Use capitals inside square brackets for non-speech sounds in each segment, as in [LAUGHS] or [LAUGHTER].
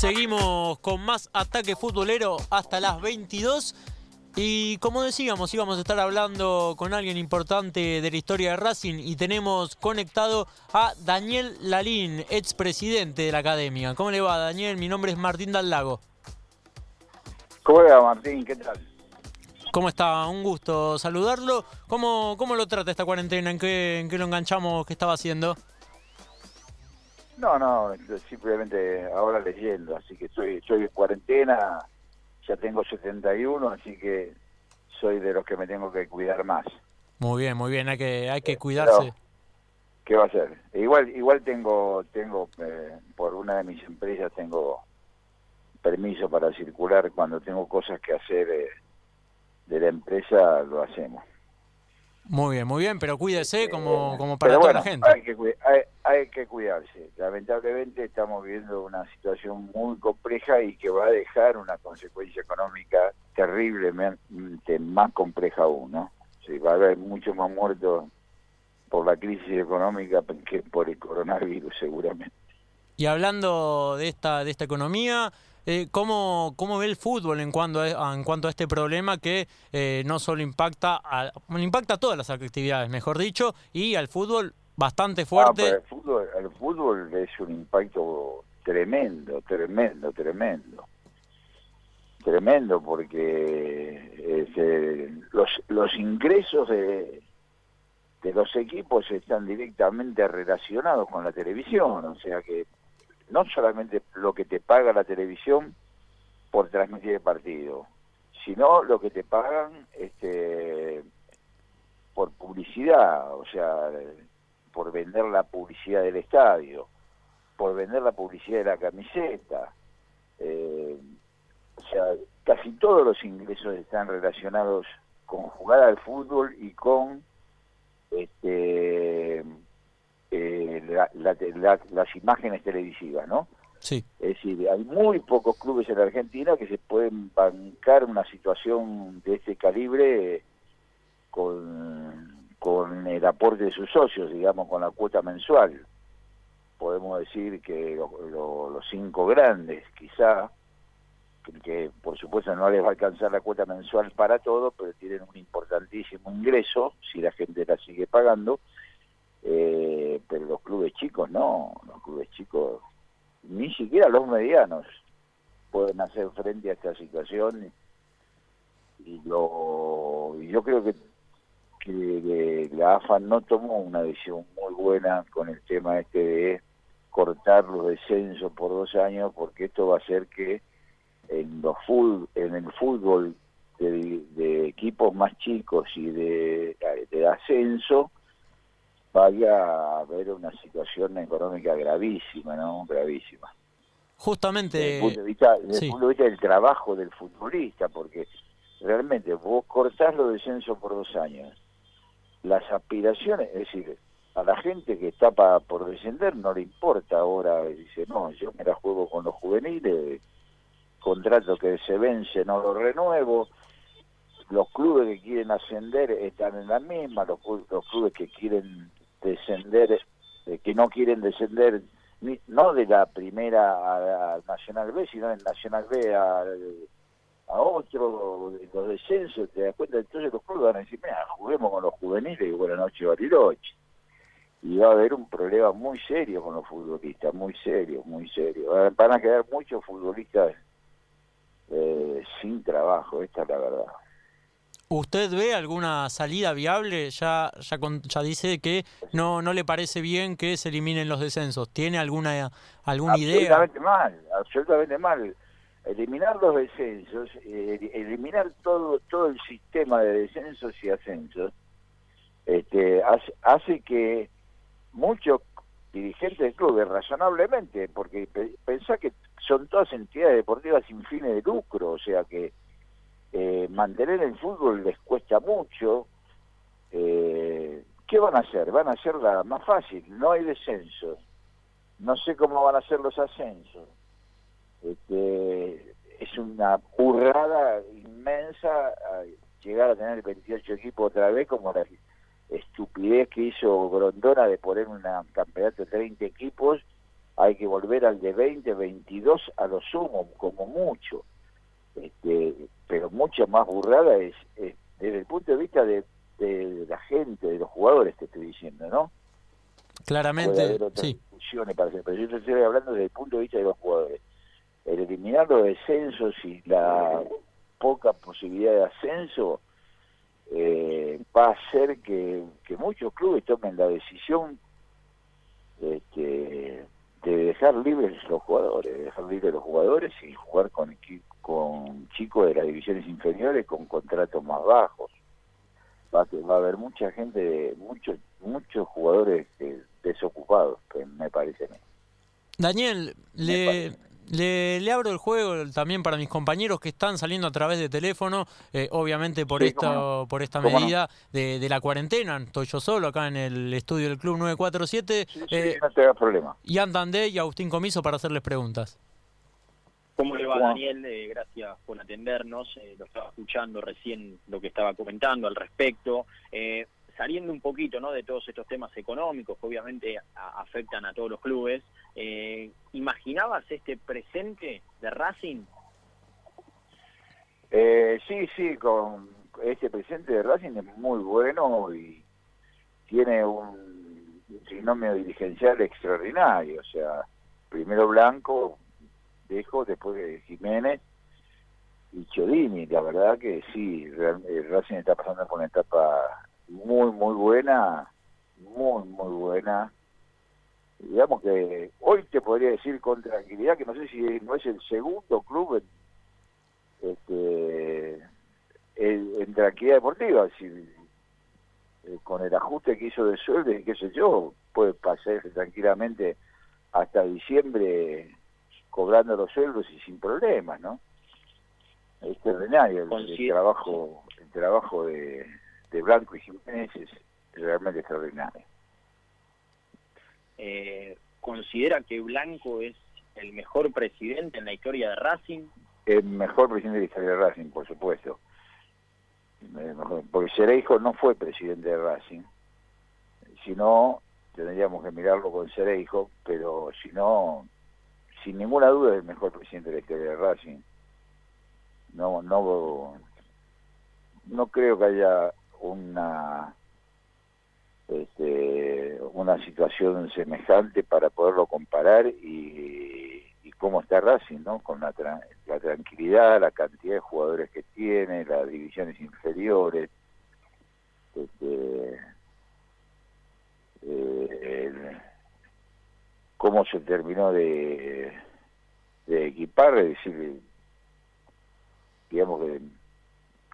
Seguimos con más ataque futbolero hasta las 22. Y como decíamos, íbamos a estar hablando con alguien importante de la historia de Racing y tenemos conectado a Daniel Lalín, expresidente de la academia. ¿Cómo le va, Daniel? Mi nombre es Martín Dallago. ¿Cómo le va, Martín? ¿Qué tal? ¿Cómo está? Un gusto saludarlo. ¿Cómo, cómo lo trata esta cuarentena? ¿En qué, ¿En qué lo enganchamos? ¿Qué estaba haciendo? No, no, simplemente ahora leyendo, así que estoy, estoy en cuarentena, ya tengo 71, así que soy de los que me tengo que cuidar más. Muy bien, muy bien, hay que, hay que cuidarse. ¿Qué va a ser? Igual, igual tengo, tengo eh, por una de mis empresas tengo permiso para circular cuando tengo cosas que hacer eh, de la empresa, lo hacemos. Muy bien, muy bien, pero cuídese como, como para toda la gente. Hay que, hay, hay que cuidarse. Lamentablemente estamos viviendo una situación muy compleja y que va a dejar una consecuencia económica terriblemente más compleja aún, ¿no? Sí, va a haber muchos más muertos por la crisis económica que por el coronavirus seguramente. Y hablando de esta de esta economía, eh, ¿cómo, ¿cómo ve el fútbol en cuanto a, en cuanto a este problema que eh, no solo impacta a, impacta a todas las actividades, mejor dicho, y al fútbol bastante fuerte? el, fútbol, el fútbol es un impacto tremendo, tremendo, tremendo. Tremendo porque este, los, los ingresos de, de los equipos están directamente relacionados con la televisión, o sea que no solamente lo que te paga la televisión por transmitir el partido, sino lo que te pagan este por publicidad, o sea, por vender la publicidad del estadio, por vender la publicidad de la camiseta. Eh, o sea, casi todos los ingresos están relacionados con jugar al fútbol y con este eh, las imágenes televisivas, ¿no? Sí. Es decir, hay muy pocos clubes en la Argentina que se pueden bancar una situación de este calibre con, con el aporte de sus socios, digamos, con la cuota mensual. Podemos decir que los cinco grandes, quizá, que, por supuesto no les va a alcanzar la cuota mensual para todo, pero tienen un importantísimo ingreso si la gente la sigue pagando. Eh, pero los clubes chicos no, los clubes chicos, ni siquiera los medianos pueden hacer frente a esta situación. Y lo yo creo que que, la AFA no tomó una decisión muy buena con el tema este de cortar los descensos por dos años, porque esto va a hacer que en los en el fútbol de, equipos más chicos y de, de ascenso vaya a haber una situación económica gravísima, ¿no? Gravísima. Justamente. Desde el punto de vista, del trabajo del futbolista, porque realmente vos cortás los descensos por dos años las aspiraciones, es decir, a la gente que está por descender no le importa ahora, dice, no, yo me la juego con los juveniles, contrato que se vence no lo renuevo, los clubes que quieren ascender están en la misma, los, los clubes que quieren descender, eh, que no quieren descender, no de la primera a, Nacional B, sino en Nacional B a a otro, los descensos, te das cuenta, entonces los clubes van a decir, mira, juguemos con los juveniles y buena noche Bariloche. Y va a haber un problema muy serio con los futbolistas, muy serio, muy serio. Van a quedar muchos futbolistas eh, sin trabajo, esta es la verdad. ¿Usted ve alguna salida viable? Ya, ya, ya dice que no, no le parece bien que se eliminen los descensos. ¿Tiene alguna, alguna idea? Absolutamente mal, absolutamente mal eliminar los descensos, eh, eliminar todo todo el sistema de descensos y ascensos, este, hace, que muchos dirigentes del club, razonablemente, porque pensá que son todas entidades deportivas sin fines de lucro, o sea que eh, mantener el fútbol les cuesta mucho. Eh, ¿Qué van a hacer? Van a hacerla más fácil, no hay descensos. No sé cómo van a ser los ascensos este, es una burrada inmensa llegar a tener 28 equipos otra vez, como la estupidez que hizo Grondona de poner un campeonato de 30 equipos hay que volver al de 20, 22 a lo sumo, como mucho. Este, pero mucha más burrada es, desde el punto de vista de, la gente, de los jugadores, te estoy diciendo, ¿no? Claramente, sí. Para pero yo estoy hablando desde el punto de vista de los jugadores. El eliminar los descensos y la poca posibilidad de ascenso eh, va a hacer que, que muchos clubes tomen la decisión este, de dejar libres los jugadores, de dejar libres los jugadores y jugar con, con chicos de las divisiones inferiores con contratos más bajos. Va a, va a haber mucha gente, muchos muchos jugadores eh, desocupados, me parece a mí. Daniel, le, le, abro el juego también para mis compañeros que están saliendo a través de teléfono, eh, obviamente por esta por esta medida de, la cuarentena. Estoy yo solo acá en el estudio del Club 947. Sí, eh, no te problema. Y Andandé y Agustín Comiso para hacerles preguntas. ¿Cómo le va, Daniel? Eh, gracias por atendernos. lo estaba escuchando recién lo que estaba comentando al respecto saliendo un poquito ¿no? de todos estos temas económicos que obviamente afectan a todos los clubes, eh, ¿imaginabas este presente de Racing? Eh, sí, sí, con este presente de Racing es muy bueno y tiene un trinomio dirigencial extraordinario, o sea, primero Blanco, Dejo, después de Jiménez y Chodini, la verdad que sí, Racing está pasando por una etapa muy, muy buena, muy, muy buena. Digamos que hoy te podría decir con tranquilidad que no sé si no es el segundo club en, este, en, tranquilidad deportiva, si, eh, con el ajuste que hizo de sueldo y qué sé yo, puede pasar tranquilamente hasta diciembre cobrando los sueldos y sin problemas, ¿no? Es extraordinario el trabajo, el trabajo de, de Blanco y Jiménez es realmente extraordinario. Eh, ¿Considera que Blanco es el mejor presidente en la historia de Racing? El mejor presidente de la historia de Racing, por supuesto. Porque Cereijo no fue presidente de Racing. Si no, tendríamos que mirarlo con Cereijo, pero si no, sin ninguna duda es el mejor presidente de la historia de Racing. No, no, no creo que haya una este, una situación semejante para poderlo comparar y, y cómo está Racing, ¿no? Con la, la, tranquilidad, la cantidad de jugadores que tiene, las divisiones inferiores, este, eh, cómo se terminó de, de equipar, es decir, digamos que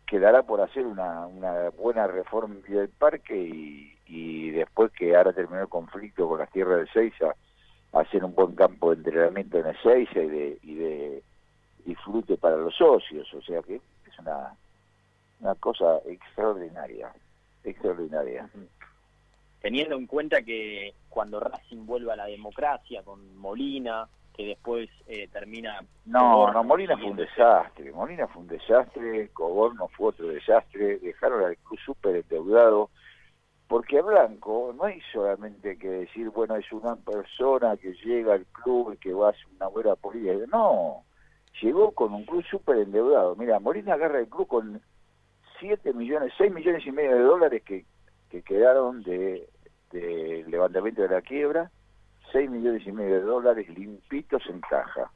quedará por hacer una, una buena reforma del parque y, y, después que ahora terminó el conflicto con las tierras de Seiza, hacer un buen campo de entrenamiento en el Seiza y de, y de disfrute para los socios, o sea que es una, una cosa extraordinaria, extraordinaria. Teniendo en cuenta que cuando Racing vuelva a la democracia con Molina, que después eh, termina... No, no, Molina fue un desastre, Molina fue un desastre, Coborno fue otro desastre, dejaron al club súper endeudado, porque Blanco no hay solamente que decir, bueno, es una persona que llega al club y que va a hacer una buena política, no, llegó con un club súper endeudado. Mira, Molina agarra el club con 7 millones, 6 millones y medio de dólares que, que quedaron de levantamiento de la quiebra, 6 millones y medio de dólares limpitos en caja.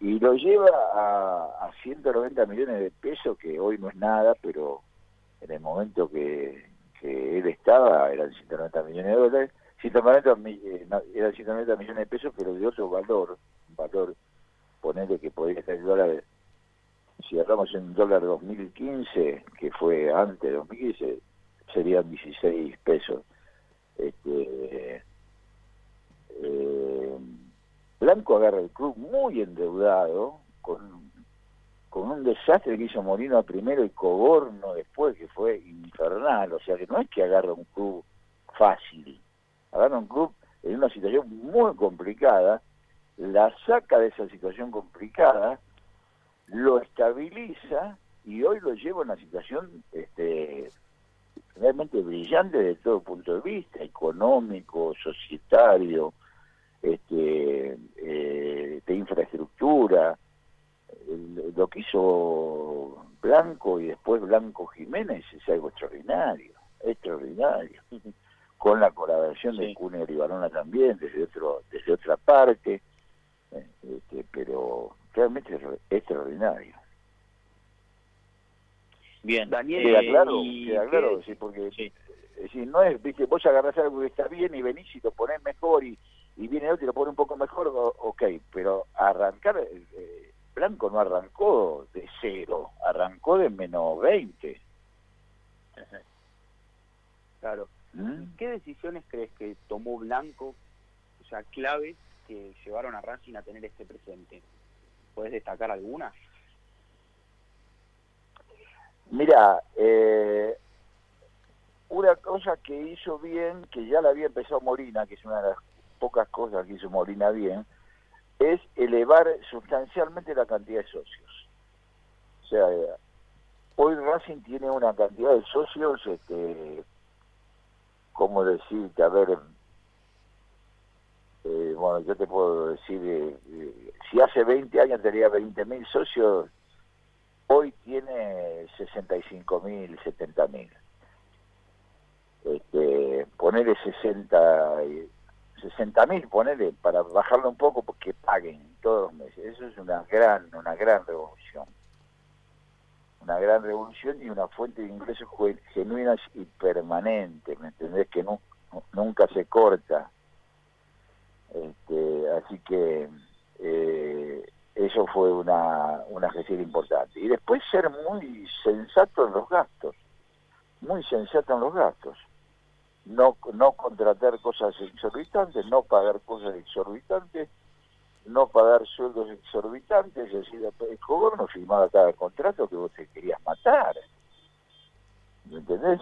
Y lo lleva a, a 190 millones de pesos, que hoy no es nada, pero en el momento que, que él estaba eran 190 millones de dólares. 190, eh, eran 190 millones de pesos, pero de otro valor, valor, ponerle que podría estar el dólar, si hablamos en dólar 2015, que fue antes de 2015, serían 16 pesos. Este, eh, Blanco agarra el club muy endeudado, con, con un desastre que hizo Molino primero y Coborno después, que fue infernal. O sea que no es que agarra un club fácil, agarra un club en una situación muy complicada, la saca de esa situación complicada, lo estabiliza y hoy lo lleva a una situación este, realmente brillante de todo punto de vista, económico, societario, este, eh, de infraestructura, lo que hizo Blanco y después Blanco Jiménez es algo extraordinario, extraordinario. [LAUGHS] Con la colaboración de Cuneo y Barona también, desde otro, desde otra parte, eh, este, pero realmente es extraordinario. Bien, Daniel. Queda claro, queda claro, sí, porque sí. no es, viste, vos agarrás algo que está bien y venís y lo ponés mejor y, y viene otro y lo pone un poco mejor, ok, pero arrancar, eh, Blanco no arrancó de cero, arrancó de menos 20. Claro. ¿Mm? ¿Qué decisiones crees que tomó Blanco, o sea, claves que llevaron a Racing a tener este presente? ¿Puedes destacar algunas? Mira, eh, una cosa que hizo bien, que ya la había empezado Molina, que es una de las pocas cosas que hizo Molina bien, es elevar sustancialmente la cantidad de socios. O sea, hoy Racing tiene una cantidad de socios, este, ¿cómo decirte? A ver, eh, bueno, yo te puedo decir, eh, eh, si hace 20 años tenía 20.000 socios, hoy tiene 65.000, 70.000. Este, ponerle 60 60 mil, ponele, para bajarlo un poco, porque paguen todos los meses. Eso es una gran, una gran revolución. Una gran revolución y una fuente de ingresos genuinas y permanentes, ¿me entendés? Que no, nunca se corta. Este, así que eh, eso fue una, una gestión importante. Y después ser muy sensato en los gastos, muy sensato en los gastos no, no contratar cosas exorbitantes, no pagar cosas exorbitantes, no pagar sueldos exorbitantes, es decir, el gobierno firmaba cada contrato que vos te querías matar. ¿Me entendés?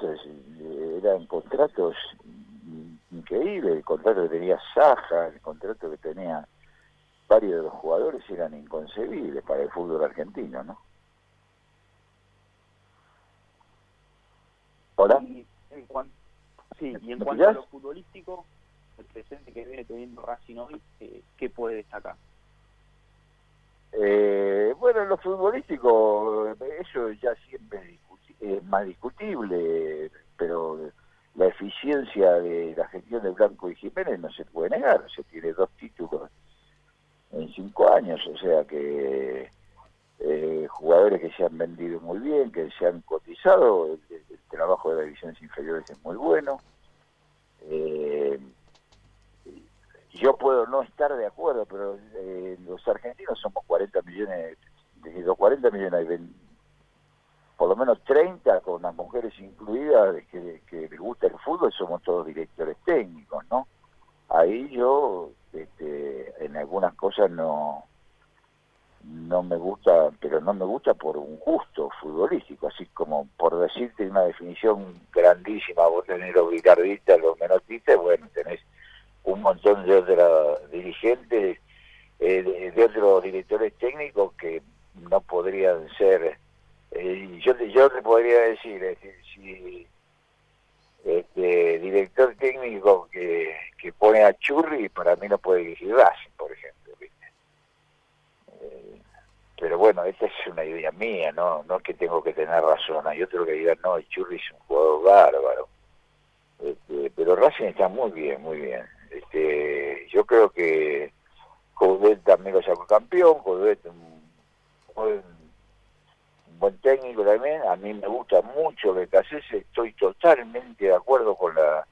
Eran contratos increíbles, el contrato que tenía Saja, el contrato que tenía varios de los jugadores eran inconcebibles para el fútbol argentino, ¿no? Hola. Sí, y en cuanto a lo futbolístico, el presente que viene teniendo Racing hoy, eh, ¿qué puede destacar? Eh, bueno, lo futbolístico, eso ya siempre es más discutible, pero la eficiencia de la gestión de Blanco y Jiménez no se puede negar, se tiene dos títulos en cinco años, o sea que eh, jugadores que se han vendido muy bien, que se han cotizado, el, trabajo de las divisiones inferiores es muy bueno. Eh, yo puedo no estar de acuerdo, pero eh, los argentinos somos 40 millones, de los 40 millones hay por lo menos 30 con las mujeres incluidas que, que les gusta el fútbol, somos todos directores técnicos, ¿no? Ahí yo este, en algunas cosas no no me gusta, pero no me gusta por un gusto futbolístico, así como por decirte una definición grandísima, vos tenés los guitarristas, los menotistas, bueno, tenés un montón de otros dirigentes, eh, de, otros directores técnicos que no podrían ser, eh, yo, yo te podría decir, si este director técnico que, que pone a Churri, para mí no puede dirigir Racing, por ejemplo pero bueno, esta es una idea mía, no no es que tengo que tener razón. Hay otro que diga, no, el Churri es un jugador bárbaro. Este, pero Racing está muy bien, muy bien. Este, yo creo que Coudet también lo sacó campeón, Coudet un, un, buen técnico también. A mí me gusta mucho que Casese, estoy totalmente de acuerdo con la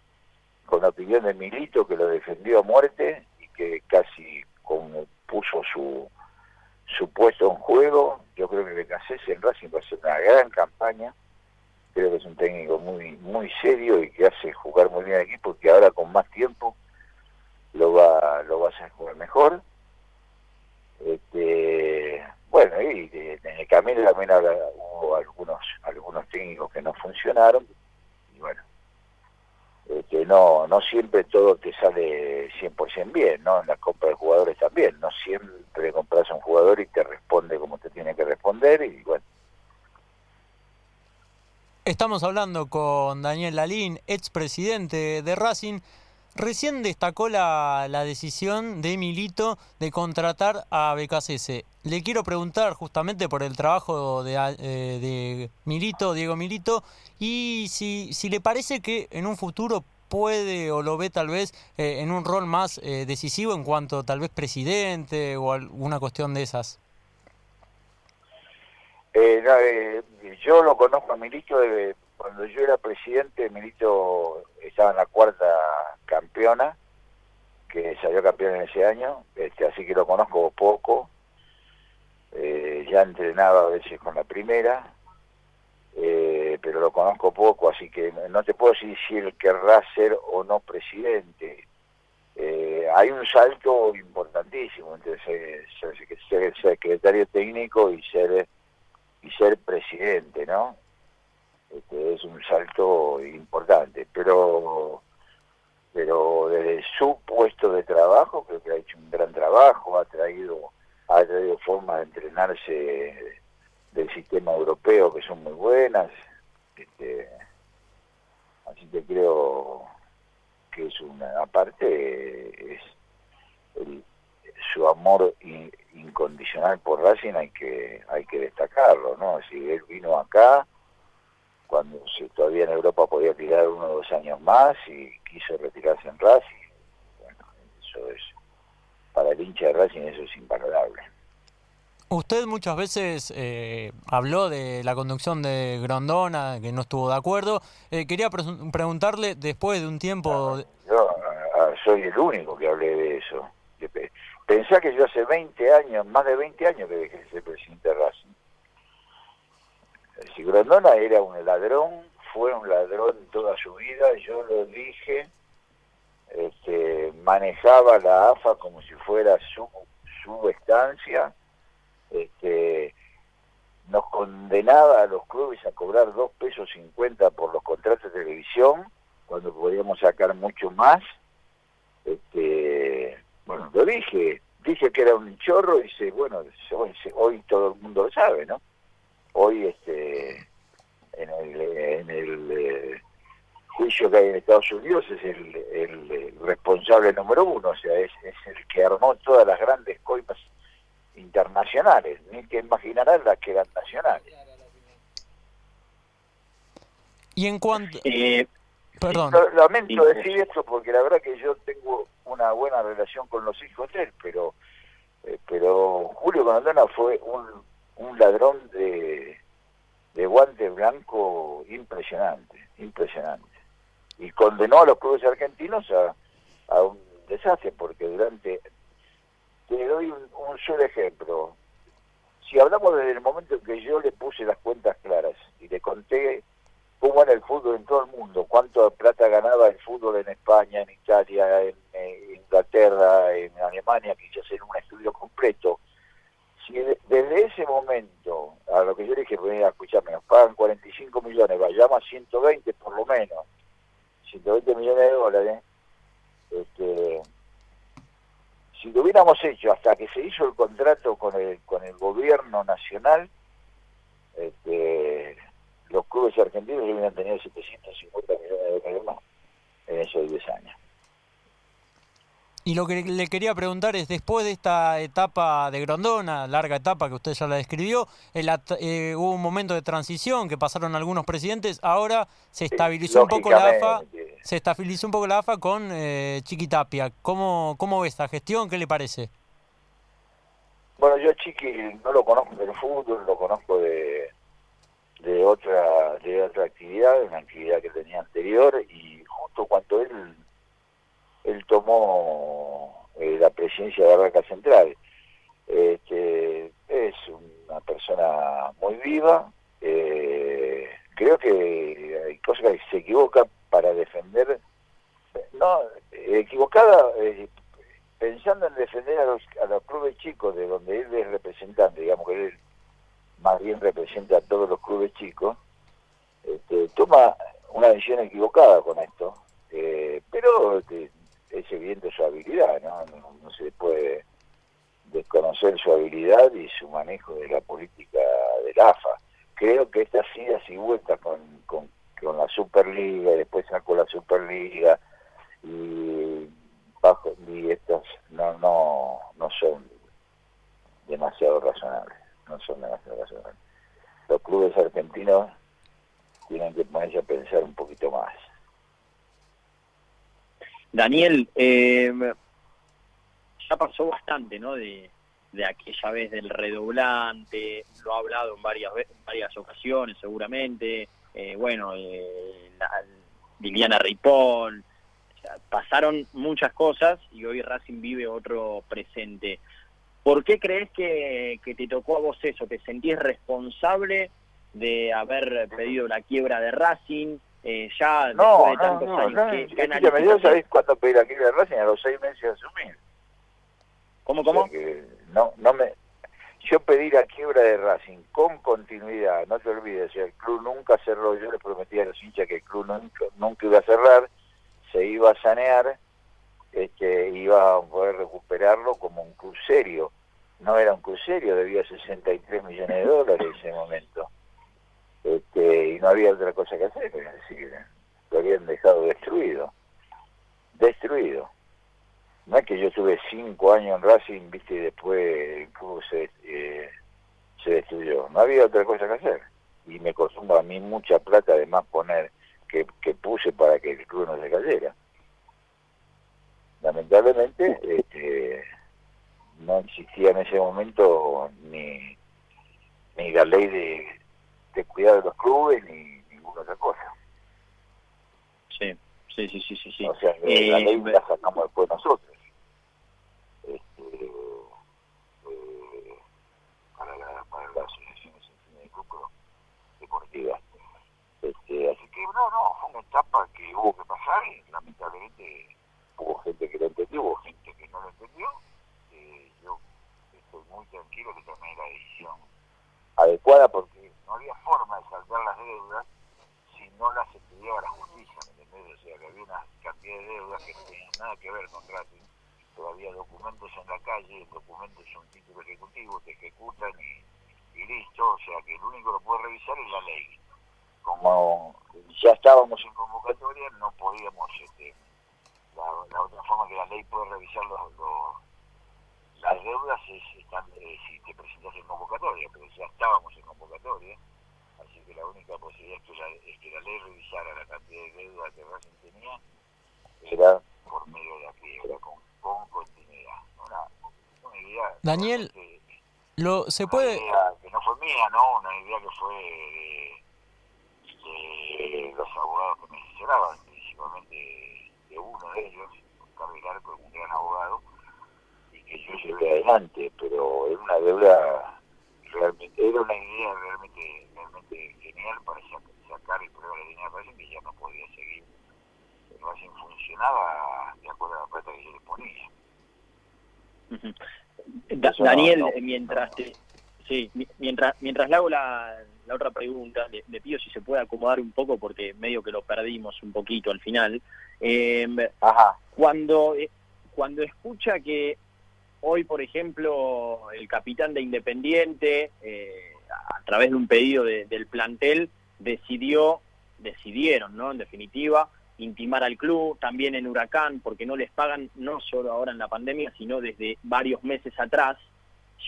con la opinión de Milito que lo defendió a muerte y que casi como puso su su puesto en juego. Yo creo que Becasese en Racing va a ser una gran campaña. Creo que es un técnico muy muy serio y que hace jugar muy bien al equipo, que ahora con más tiempo lo va lo va a hacer jugar mejor. Este, bueno, y en el camino también hubo algunos algunos técnicos que no funcionaron y bueno, no no siempre todo te sale 100% bien, ¿no? En la compra de jugadores también, no siempre compras a un jugador y te responde como te tiene que responder y bueno. Estamos hablando con Daniel Lalín, expresidente de Racing. Recién destacó la, decisión de Milito de contratar a BKCS. Le quiero preguntar justamente por el trabajo de, eh, de Milito, Diego Milito, y si, si le parece que en un futuro puede o lo ve tal vez eh, en un rol más eh, decisivo en cuanto tal vez presidente o alguna cuestión de esas. yo lo conozco a Milito de cuando yo era presidente, Milito estaba en la cuarta campeona, que salió campeón en ese año, este, así que lo conozco poco. Eh, ya entrenaba a veces con la primera, eh, pero lo conozco poco, así que no te puedo decir si él querrá ser o no presidente. Eh, hay un salto importantísimo entre ser, ser, secretario técnico y ser y ser presidente, ¿no? Este, es un salto importante, pero pero desde su puesto de trabajo creo que ha hecho un gran trabajo, ha traído ha traído formas de entrenarse del sistema europeo que son muy buenas, este, así que creo que es una aparte es su amor incondicional por Racing hay que hay que destacarlo, ¿no? Si él vino acá cuando todavía en Europa podía tirar uno o dos años más y quiso retirarse en Racing. Bueno, eso es, para el hincha de Racing eso es invalorable. Usted muchas veces eh, habló de la conducción de Grondona, que no estuvo de acuerdo. Eh, quería preguntarle, después de un tiempo... yo soy el único que hablé de eso. Pensá que yo hace 20 años, más de 20 años que dejé de ser presidente de Racing si Grondona era un ladrón, fue un ladrón toda su vida, yo lo dije, este, manejaba la AFA como si fuera su, su estancia, este, nos condenaba a los clubes a cobrar dos pesos cincuenta por los contratos de televisión, cuando podíamos sacar mucho más. Este, bueno, lo dije, dije que era un chorro y se, bueno, hoy todo el mundo lo sabe, ¿no? hoy este en el, en el eh, juicio que hay en Estados Unidos es el, responsable número uno, o sea, es, el que armó todas las grandes coimas internacionales, ni que imaginarán las que eran nacionales. Y en cuanto... Eh, Perdón. Lamento decir esto porque la verdad que yo tengo una buena relación con los hijos de él, pero eh, pero Julio Condona fue un un ladrón de, de guante blanco impresionante, impresionante. Y condenó a los clubes argentinos a, a un desastre, porque durante... Te doy un, solo ejemplo. Si hablamos desde el momento en que yo le puse las cuentas claras y le conté cómo era el fútbol en todo el mundo, cuánto plata ganaba el fútbol en España, en Italia, en, Inglaterra, en Alemania, quise hacer un estudio completo, si desde ese momento, a lo que yo le dije, a escucharme, nos pagan 45 millones, vayamos a 120 por lo menos, 120 millones de dólares, este, si lo hubiéramos hecho hasta que se hizo el contrato con el, con el gobierno nacional, este, los clubes argentinos hubieran tenido 750 millones de dólares más en esos 10 años. Y lo que le quería preguntar es, después de esta etapa de Grondona, larga etapa que usted ya la describió, eh, hubo un momento de transición que pasaron algunos presidentes, ahora se estabilizó un poco la AFA, se estabilizó un poco la AFA con eh, Chiquitapia. ¿Cómo, ¿Cómo ve esta gestión? ¿Qué le parece? Bueno, yo Chiqui no lo conozco del fútbol, lo conozco de, de otra de otra actividad, una actividad que tenía anterior y justo cuando él él tomó eh, la presidencia de Barraca Central. Este, es una persona muy viva, eh, creo que hay cosas que se equivoca para defender, no, equivocada eh, pensando en defender a los, a los clubes chicos de donde él es representante, digamos que él más bien representa a todos los clubes chicos, este, toma una decisión equivocada con esto, pero este, es evidente su habilidad, ¿no? ¿no? se puede desconocer su habilidad y su manejo de la política del AFA. Creo que estas idas y vueltas con, con, la Superliga, y después sacó la Superliga, y bajo y estos no no no son demasiado razonables no son demasiado razonables los clubes argentinos tienen que ponerse a pensar un poquito más Daniel eh, ya pasó bastante no de, aquella vez del redoblante lo ha hablado en varias varias ocasiones seguramente eh, bueno eh, la, Liliana Ripoll pasaron muchas cosas y hoy Racing vive otro presente. ¿Por qué crees que, te tocó a vos eso? ¿Te sentís responsable de haber pedido la quiebra de Racing? Eh, ya no, después de tantos no, años. ¿qué, ¿Sabés cuándo pedí la quiebra de Racing? A los seis meses de asumir. ¿Cómo, cómo? no, no me, yo pedí la quiebra de Racing con continuidad, no te olvides, el club nunca cerró, yo les prometí a los hinchas que el club nunca, nunca iba a cerrar, se iba a sanear, este, iba a poder recuperarlo como un club serio. No era un club serio, debía 63 millones de dólares en ese momento. Este, y no había otra cosa que hacer, es decir, lo habían dejado destruido. Destruido. No es que yo tuve cinco años en Racing, viste, y después club se, eh, se destruyó. No había otra cosa que hacer. Y me costó a mí mucha plata además poner que, puse para que el club no se cayera. Lamentablemente este, no existía en ese momento ni, ni la ley de, de cuidado de los clubes ni ninguna otra cosa. Sí, sí, sí, sí, sí. O sea, la eh, ley la sacamos después nosotros. Este, eh, para, la, para las asociaciones de lucro deportivas. Este, así que no, no, fue una etapa que hubo que pasar y lamentablemente hubo gente que lo entendió, hubo gente que no lo entendió. Eh, yo estoy muy tranquilo que tomé la decisión adecuada porque no había forma de saltar las deudas si no las estudiaba la justicia, ¿me entendés? O sea, que había una cantidad de deudas que no tenían nada que ver con Racing, pero había documentos en la calle, el documento es un título ejecutivo, te ejecutan y, listo, o sea que el único que lo puede revisar es la ley. Como ya estábamos en convocatoria, no podíamos, este, la, otra forma que la ley puede revisar los, las deudas es eh, si te presentas en convocatoria, pero ya estábamos en convocatoria, así que la única posibilidad es que la, ley revisara la cantidad de deuda que Racing tenía, era por medio de la quiebra, con, con continuidad. Una, idea Daniel, lo, se puede... Idea que no fue mía, ¿no? Una idea que fue... De, los abogados que me asesoraban, principalmente de uno de ellos, Carlos Arco, un gran abogado, que yo llevé adelante, pero era una deuda realmente, era una idea realmente, realmente genial para sacar el problema de la línea de que ya no podía seguir. Racing funcionaba de acuerdo a la plata que yo le ponía. Daniel, mientras te, sí, mientras mientras le hago la, la otra pregunta, le, pido si se puede acomodar un poco porque medio que lo perdimos un poquito al final. Em, cuando, eh, cuando escucha que hoy, por ejemplo, el capitán de Independiente, eh, a través de un pedido del plantel, decidió, decidieron, ¿no? En definitiva, intimar al club, también en Huracán, porque no les pagan no solo ahora en la pandemia, sino desde varios meses atrás,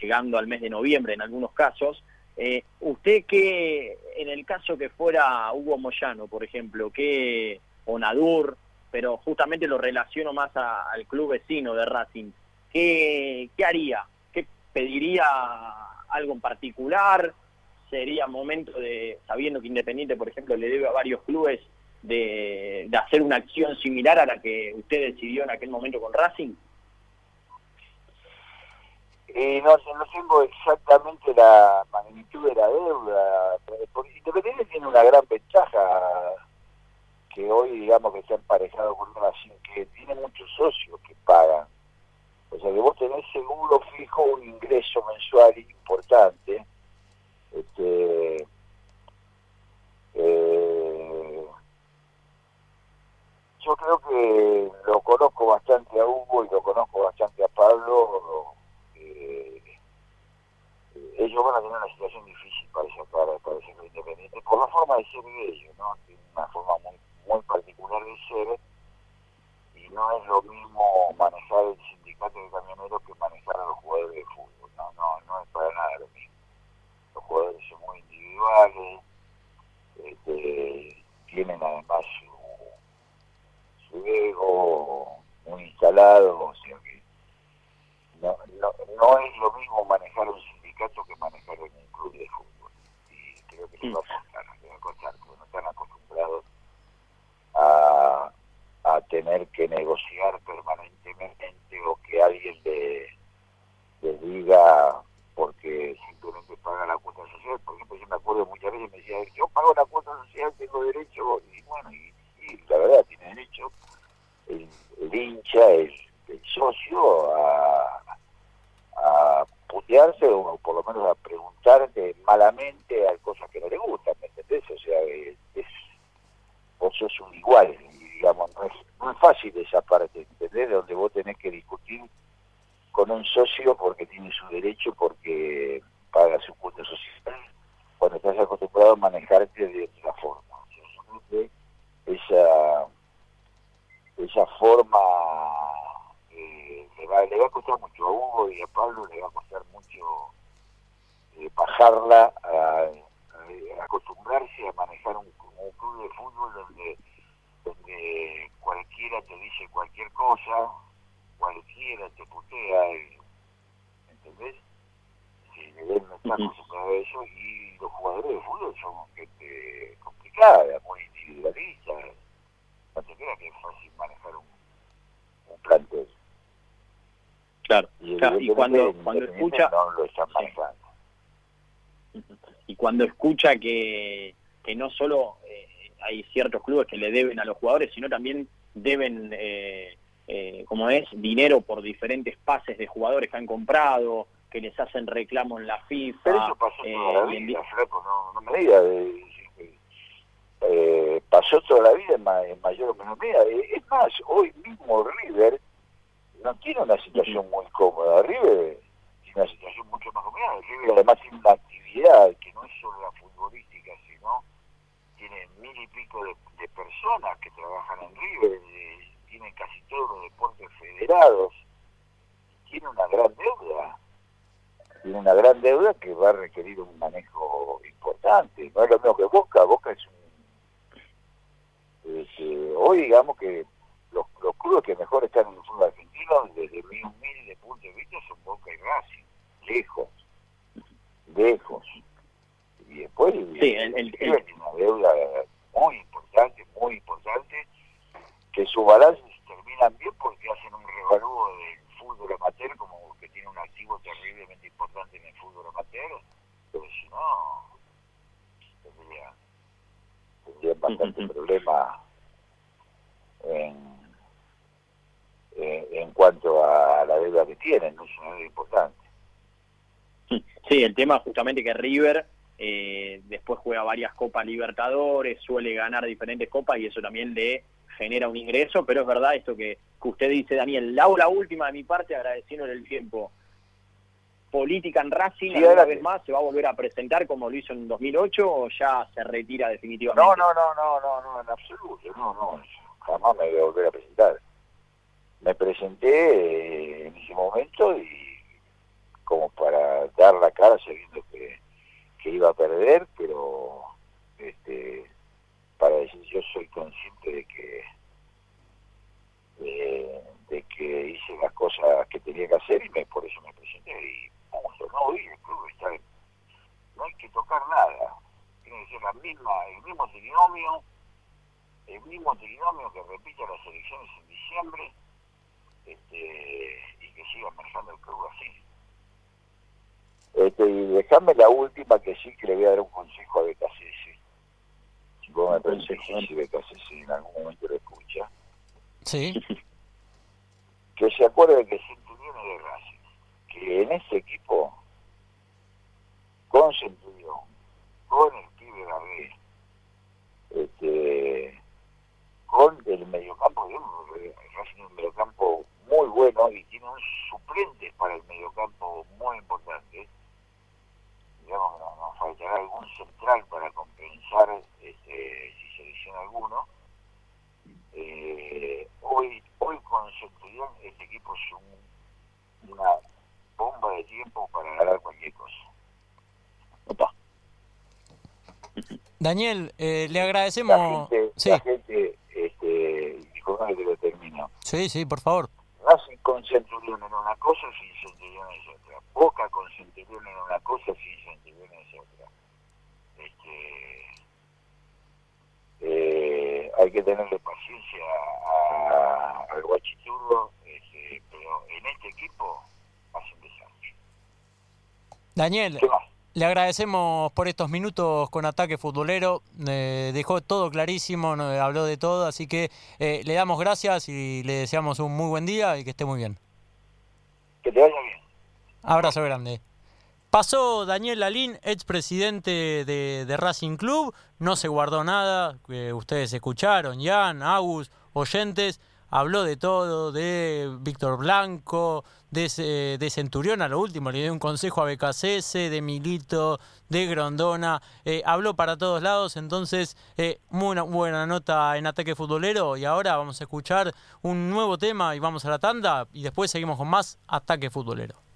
llegando al mes de noviembre en algunos casos, eh, usted que, en el caso que fuera Hugo Moyano, por ejemplo, que o Nadur, pero justamente lo relaciono más al club vecino de Racing, ¿qué, ¿qué haría? ¿Qué pediría algo en particular? ¿Sería momento de, sabiendo que Independiente, por ejemplo, le debe a varios clubes, de, hacer una acción similar a la que usted decidió en aquel momento con Racing? Eh, no, no tengo exactamente la magnitud de la deuda, porque Independiente tiene una gran ventaja que hoy digamos que se ha emparejado con Racing, que tiene muchos socios que pagan. O sea que vos tenés seguro fijo un ingreso mensual importante. Este, eh, yo creo que lo conozco bastante a Hugo y lo conozco bastante a Pablo ellos van a tener una situación difícil para sacar para ser independiente por la forma de ser de ellos, ¿no? Tienen una forma muy muy particular de ser y no es lo mismo manejar el sindicato de camioneros que manejar a los jugadores de fútbol. No, no, no es para nada lo mismo. Los jugadores son muy individuales, este, tienen además su, su ego muy instalado, o sea que no, no, no es lo mismo manejar un sindicato que manejar un club de fútbol. Y creo que les va a costar, les va a costar, porque no están acostumbrados a, a tener que negociar permanentemente o que alguien le, les diga porque simplemente paga la cuota social. Por ejemplo, yo me acuerdo muchas veces me decía, yo pago la cuota social, tengo derecho, y bueno, y, la verdad tiene derecho el, hincha, el, el socio a, a putearse o por lo menos a preguntarte malamente a cosas que no le gustan, ¿me entendés? O sea, es, vos sos un igual, digamos, no es, no es fácil esa parte, ¿entendés? Donde vos tenés que discutir con un socio porque tiene su derecho, porque paga su cuota social, cuando estás acostumbrado a manejarte de otra forma. O sea, esa, esa forma eh, le, va, le va a costar mucho a Hugo y a Pablo, le va a costar mucho eh, bajarla, a, acostumbrarse a manejar un, un club de fútbol donde cualquiera te dice cualquier cosa, cualquiera te putea, ¿entendés? Si él no está acostumbrado a eso y los jugadores de fútbol son gente complicada, muy individualista, no te creas que es fácil manejar un, un plantel. Claro, y, claro, y cuando, cuando escucha... No lo están manejando. Y cuando escucha que, que no solo eh, hay ciertos clubes que le deben a los jugadores, sino también deben eh, eh, como es, dinero por diferentes pases de jugadores que han comprado, que les hacen reclamo en la FIFA. Pero eso pasó eh, toda la vida, Flaco, no, no, me digas. Eh, pasó toda la vida en, en mayor o menor medida. Eh, es más, hoy mismo River no tiene una situación muy cómoda. River tiene una situación mucho más cómoda. River además tiene una actividad que no es solo la futbolística, sino tiene mil y pico de personas que trabajan en River, de, tiene casi todos los deportes federados, tiene una gran deuda, tiene una gran deuda que va a requerir un manejo importante, no es lo mismo que Boca, Boca es un... Es, eh, hoy digamos que los, los clubes que mejor están en el fútbol argentino, desde mi humilde punto de vista, son Boca y Racing, lejos, lejos. Y después sí, el, el, tiene una deuda muy importante, muy importante, que su balance terminan bien porque hacen un revalúo del fútbol amateur como que tiene un activo terriblemente importante en el fútbol amateur, pero si no, tendría, tendría bastante problema en, en, en, cuanto a la deuda que tienen, no es una deuda importante. Sí, el tema justamente que River eh, después juega varias Copas Libertadores, suele ganar diferentes copas y eso también le genera un ingreso, pero es verdad esto que, que usted dice, Daniel. La, la última de mi parte, agradeciéndole el tiempo. Política en Racing, sí, una vez más, ¿se va a volver a presentar como lo hizo en 2008 o ya se retira definitivamente? No, no, no, no, no, no en absoluto, no, no, jamás me voy a volver a presentar. Me presenté en ese momento y como para dar la cara sabiendo que, que iba a perder, pero este para decir yo soy consciente de que de, que hice las cosas que tenía que hacer y me, por eso me presenté y punto, no y el club está no hay que tocar nada. Tiene que ser la misma el mismo trinomio el mismo trinomio que repita las elecciones en diciembre este y que siga marchando el club así este, y dejame la última que sí que le voy a dar un consejo a BKCS vos me pensé que si en algún momento lo escucha. Sí. [LAUGHS] Que se acuerde que Centurión de Racing, que en ese equipo, con Centurión, con el pibe Garré, este, con el mediocampo, Racing un mediocampo muy bueno y tiene un suplente para el mediocampo muy importante digamos, nos, nos faltará algún central para compensar este, si se lesiona alguno. Eh, hoy, hoy con Centurión este equipo es una bomba de tiempo para ganar cualquier cosa. Opa. Daniel, eh, le agradecemos. La gente, sí. la gente este, disculpame que lo termino. Sí, sí, por favor. Racing con Centurión en una cosa, sin Centurión en otra. Boca con Centurión en una cosa, sin Centurión en otra. Este, eh, hay que tenerle paciencia a- al guachiturro, este, pero en este equipo hace un desastre. Daniel, ¿Qué más? le agradecemos por estos minutos con Ataque Futbolero. eh, dejó todo clarísimo, no- habló de todo, así que eh, le damos gracias y le deseamos un muy buen día y que esté muy bien. Que te vaya bien. Abrazo grande. Pasó Daniel Lalín, expresidente de, de Racing Club, no se guardó nada, ustedes escucharon, Jan, Agus, oyentes, habló de todo, de Víctor Blanco, de, de Centurión a lo último, le dio un consejo a BKCS, de Milito, de Grondona, eh, habló para todos lados, entonces eh, muy buena nota en Ataque Futbolero. Y ahora vamos a escuchar un nuevo tema y vamos a la tanda y después seguimos con más Ataque Futbolero.